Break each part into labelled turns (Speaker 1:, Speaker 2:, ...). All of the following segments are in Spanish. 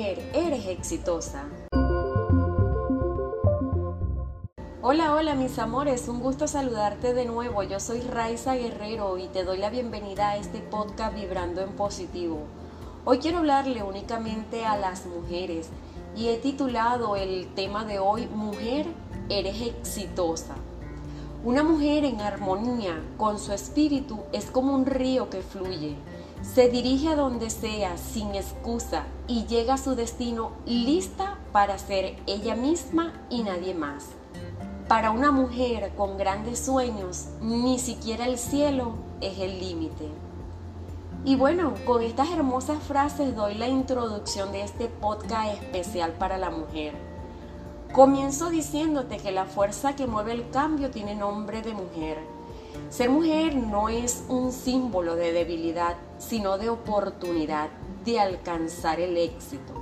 Speaker 1: mujer eres exitosa. Hola, hola mis amores, un gusto saludarte de nuevo. Yo soy Raiza Guerrero y te doy la bienvenida a este podcast Vibrando en Positivo. Hoy quiero hablarle únicamente a las mujeres y he titulado el tema de hoy Mujer, eres exitosa. Una mujer en armonía con su espíritu es como un río que fluye se dirige a donde sea sin excusa y llega a su destino lista para ser ella misma y nadie más. Para una mujer con grandes sueños, ni siquiera el cielo es el límite. Y bueno, con estas hermosas frases doy la introducción de este podcast especial para la mujer. Comienzo diciéndote que la fuerza que mueve el cambio tiene nombre de mujer ser mujer no es un símbolo de debilidad, sino de oportunidad de alcanzar el éxito.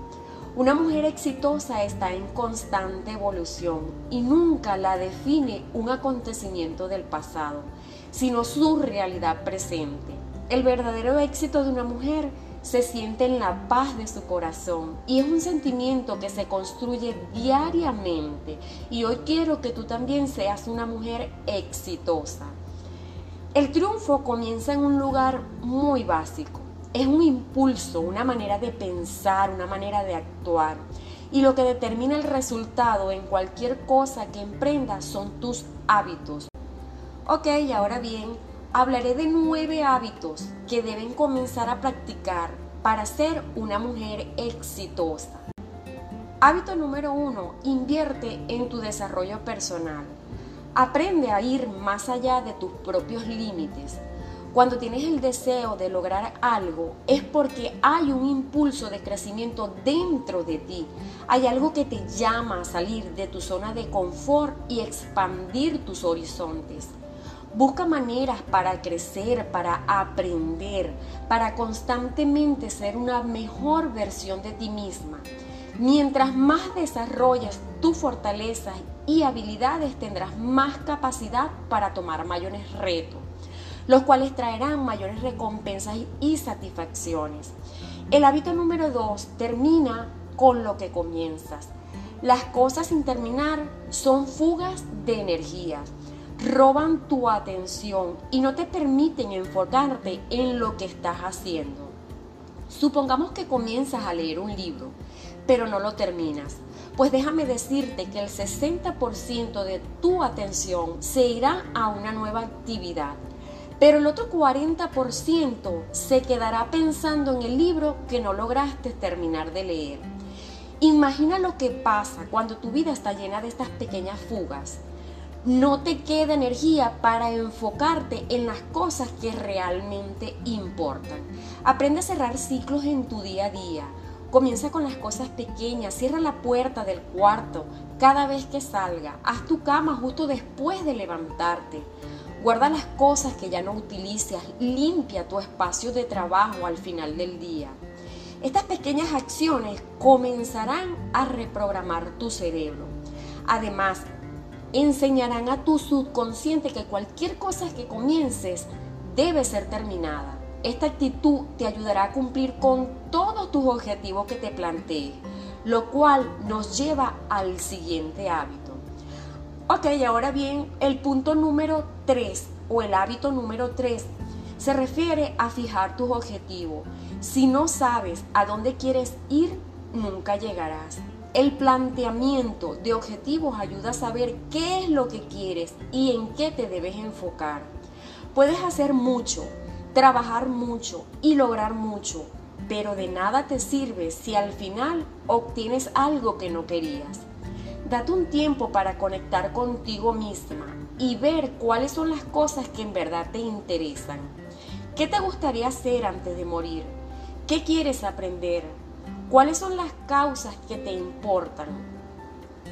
Speaker 1: Una mujer exitosa está en constante evolución y nunca la define un acontecimiento del pasado, sino su realidad presente. El verdadero éxito de una mujer se siente en la paz de su corazón y es un sentimiento que se construye diariamente y hoy quiero que tú también seas una mujer exitosa. El triunfo comienza en un lugar muy básico. Es un impulso, una manera de pensar, una manera de actuar. Y lo que determina el resultado en cualquier cosa que emprendas son tus hábitos. Ok, ahora bien, hablaré de nueve hábitos que deben comenzar a practicar para ser una mujer exitosa. Hábito número uno, invierte en tu desarrollo personal. Aprende a ir más allá de tus propios límites. Cuando tienes el deseo de lograr algo es porque hay un impulso de crecimiento dentro de ti. Hay algo que te llama a salir de tu zona de confort y expandir tus horizontes. Busca maneras para crecer, para aprender, para constantemente ser una mejor versión de ti misma. Mientras más desarrollas tu fortalezas y habilidades, tendrás más capacidad para tomar mayores retos, los cuales traerán mayores recompensas y satisfacciones. El hábito número dos termina con lo que comienzas. Las cosas sin terminar son fugas de energía, roban tu atención y no te permiten enfocarte en lo que estás haciendo. Supongamos que comienzas a leer un libro pero no lo terminas. Pues déjame decirte que el 60% de tu atención se irá a una nueva actividad, pero el otro 40% se quedará pensando en el libro que no lograste terminar de leer. Imagina lo que pasa cuando tu vida está llena de estas pequeñas fugas. No te queda energía para enfocarte en las cosas que realmente importan. Aprende a cerrar ciclos en tu día a día Comienza con las cosas pequeñas, cierra la puerta del cuarto cada vez que salga, haz tu cama justo después de levantarte. Guarda las cosas que ya no utilizas, limpia tu espacio de trabajo al final del día. Estas pequeñas acciones comenzarán a reprogramar tu cerebro. Además, enseñarán a tu subconsciente que cualquier cosa que comiences debe ser terminada. Esta actitud te ayudará a cumplir con todos tus objetivos que te plantees, lo cual nos lleva al siguiente hábito. Ok, ahora bien, el punto número 3 o el hábito número 3 se refiere a fijar tus objetivos. Si no sabes a dónde quieres ir, nunca llegarás. El planteamiento de objetivos ayuda a saber qué es lo que quieres y en qué te debes enfocar. Puedes hacer mucho, trabajar mucho y lograr mucho, pero de nada te sirve si al final obtienes algo que no querías. Date un tiempo para conectar contigo misma y ver cuáles son las cosas que en verdad te interesan. ¿Qué te gustaría hacer antes de morir? ¿Qué quieres aprender? ¿Cuáles son las causas que te importan?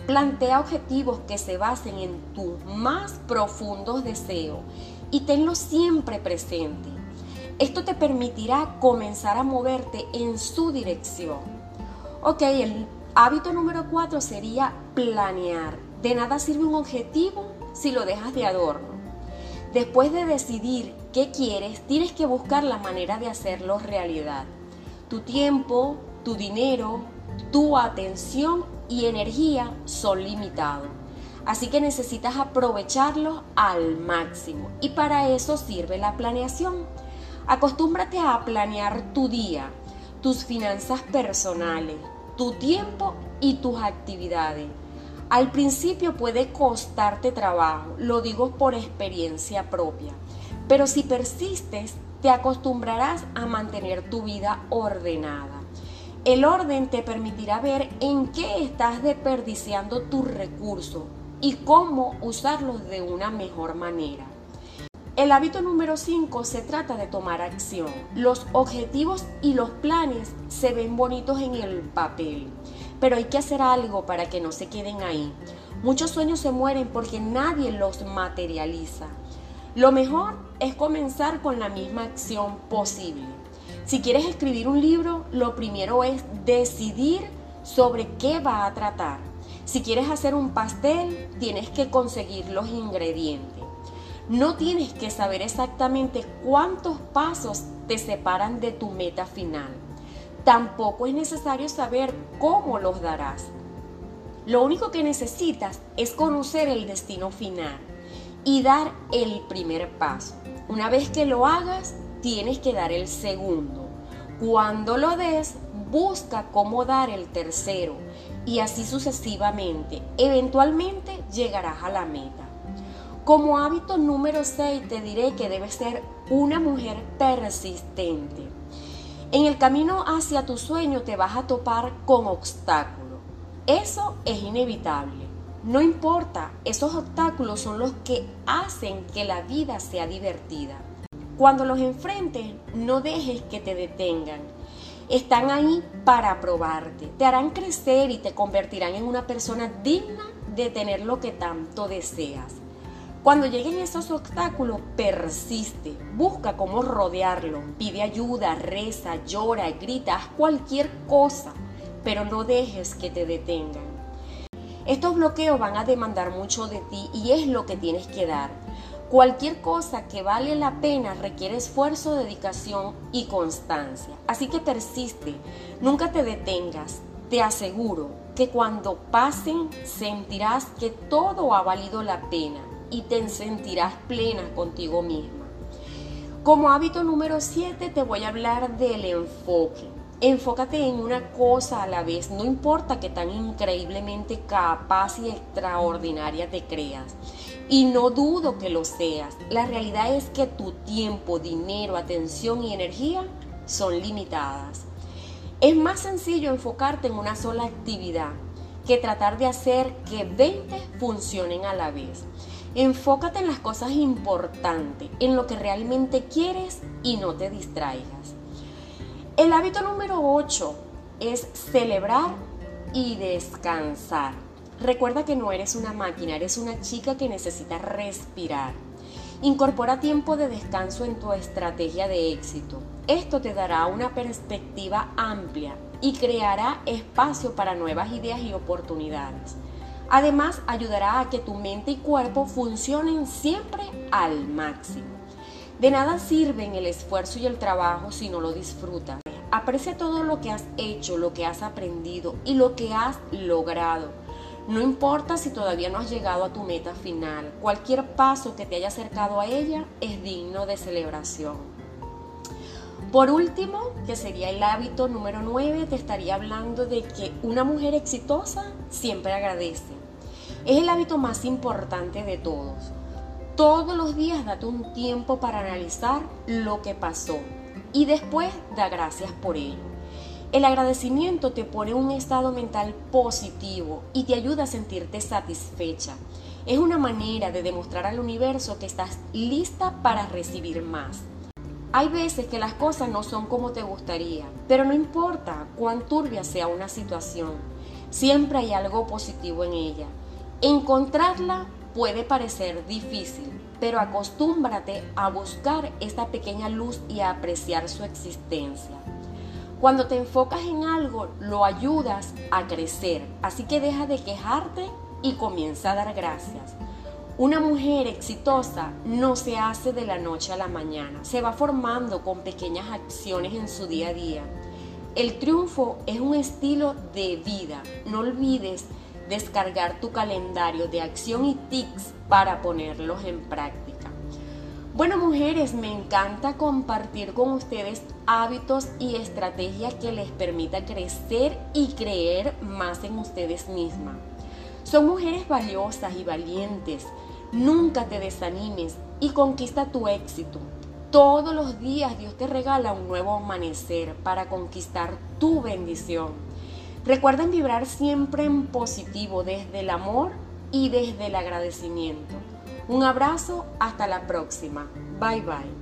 Speaker 1: Plantea objetivos que se basen en tus más profundos deseos y tenlos siempre presente. Esto te permitirá comenzar a moverte en su dirección. Ok, el hábito número cuatro sería planear. De nada sirve un objetivo si lo dejas de adorno. Después de decidir qué quieres, tienes que buscar la manera de hacerlo realidad. Tu tiempo, tu dinero, tu atención y energía son limitados. Así que necesitas aprovecharlos al máximo y para eso sirve la planeación. Acostúmbrate a planear tu día, tus finanzas personales, tu tiempo y tus actividades. Al principio puede costarte trabajo, lo digo por experiencia propia, pero si persistes te acostumbrarás a mantener tu vida ordenada. El orden te permitirá ver en qué estás desperdiciando tus recursos y cómo usarlos de una mejor manera. El hábito número 5 se trata de tomar acción. Los objetivos y los planes se ven bonitos en el papel, pero hay que hacer algo para que no se queden ahí. Muchos sueños se mueren porque nadie los materializa. Lo mejor es comenzar con la misma acción posible. Si quieres escribir un libro, lo primero es decidir sobre qué va a tratar. Si quieres hacer un pastel, tienes que conseguir los ingredientes. No tienes que saber exactamente cuántos pasos te separan de tu meta final. Tampoco es necesario saber cómo los darás. Lo único que necesitas es conocer el destino final y dar el primer paso. Una vez que lo hagas, tienes que dar el segundo. Cuando lo des, busca cómo dar el tercero y así sucesivamente. Eventualmente llegarás a la meta. Como hábito número 6 te diré que debes ser una mujer persistente. En el camino hacia tu sueño te vas a topar con obstáculos. Eso es inevitable. No importa, esos obstáculos son los que hacen que la vida sea divertida. Cuando los enfrentes, no dejes que te detengan. Están ahí para probarte, te harán crecer y te convertirán en una persona digna de tener lo que tanto deseas. Cuando lleguen esos obstáculos, persiste, busca cómo rodearlo, pide ayuda, reza, llora, grita, haz cualquier cosa, pero no dejes que te detengan. Estos bloqueos van a demandar mucho de ti y es lo que tienes que dar. Cualquier cosa que vale la pena requiere esfuerzo, dedicación y constancia. Así que persiste, nunca te detengas. Te aseguro que cuando pasen sentirás que todo ha valido la pena y te sentirás plena contigo misma. Como hábito número 7 te voy a hablar del enfoque. Enfócate en una cosa a la vez, no importa que tan increíblemente capaz y extraordinaria te creas. Y no dudo que lo seas. La realidad es que tu tiempo, dinero, atención y energía son limitadas. Es más sencillo enfocarte en una sola actividad que tratar de hacer que 20 funcionen a la vez. Enfócate en las cosas importantes, en lo que realmente quieres y no te distraigas. El hábito número 8 es celebrar y descansar. Recuerda que no eres una máquina, eres una chica que necesita respirar. Incorpora tiempo de descanso en tu estrategia de éxito. Esto te dará una perspectiva amplia y creará espacio para nuevas ideas y oportunidades. Además, ayudará a que tu mente y cuerpo funcionen siempre al máximo. De nada sirven el esfuerzo y el trabajo si no lo disfrutas. Aprecia todo lo que has hecho, lo que has aprendido y lo que has logrado. No importa si todavía no has llegado a tu meta final, cualquier paso que te haya acercado a ella es digno de celebración. Por último, que sería el hábito número 9, te estaría hablando de que una mujer exitosa siempre agradece. Es el hábito más importante de todos. Todos los días date un tiempo para analizar lo que pasó y después da gracias por ello. El agradecimiento te pone un estado mental positivo y te ayuda a sentirte satisfecha. Es una manera de demostrar al universo que estás lista para recibir más. Hay veces que las cosas no son como te gustaría, pero no importa cuán turbia sea una situación, siempre hay algo positivo en ella. Encontrarla puede parecer difícil, pero acostúmbrate a buscar esta pequeña luz y a apreciar su existencia. Cuando te enfocas en algo, lo ayudas a crecer, así que deja de quejarte y comienza a dar gracias. Una mujer exitosa no se hace de la noche a la mañana, se va formando con pequeñas acciones en su día a día. El triunfo es un estilo de vida. No olvides descargar tu calendario de acción y tics para ponerlos en práctica. Bueno, mujeres, me encanta compartir con ustedes hábitos y estrategias que les permita crecer y creer más en ustedes mismas. Son mujeres valiosas y valientes. Nunca te desanimes y conquista tu éxito. Todos los días Dios te regala un nuevo amanecer para conquistar tu bendición. Recuerden vibrar siempre en positivo desde el amor y desde el agradecimiento. Un abrazo, hasta la próxima. Bye bye.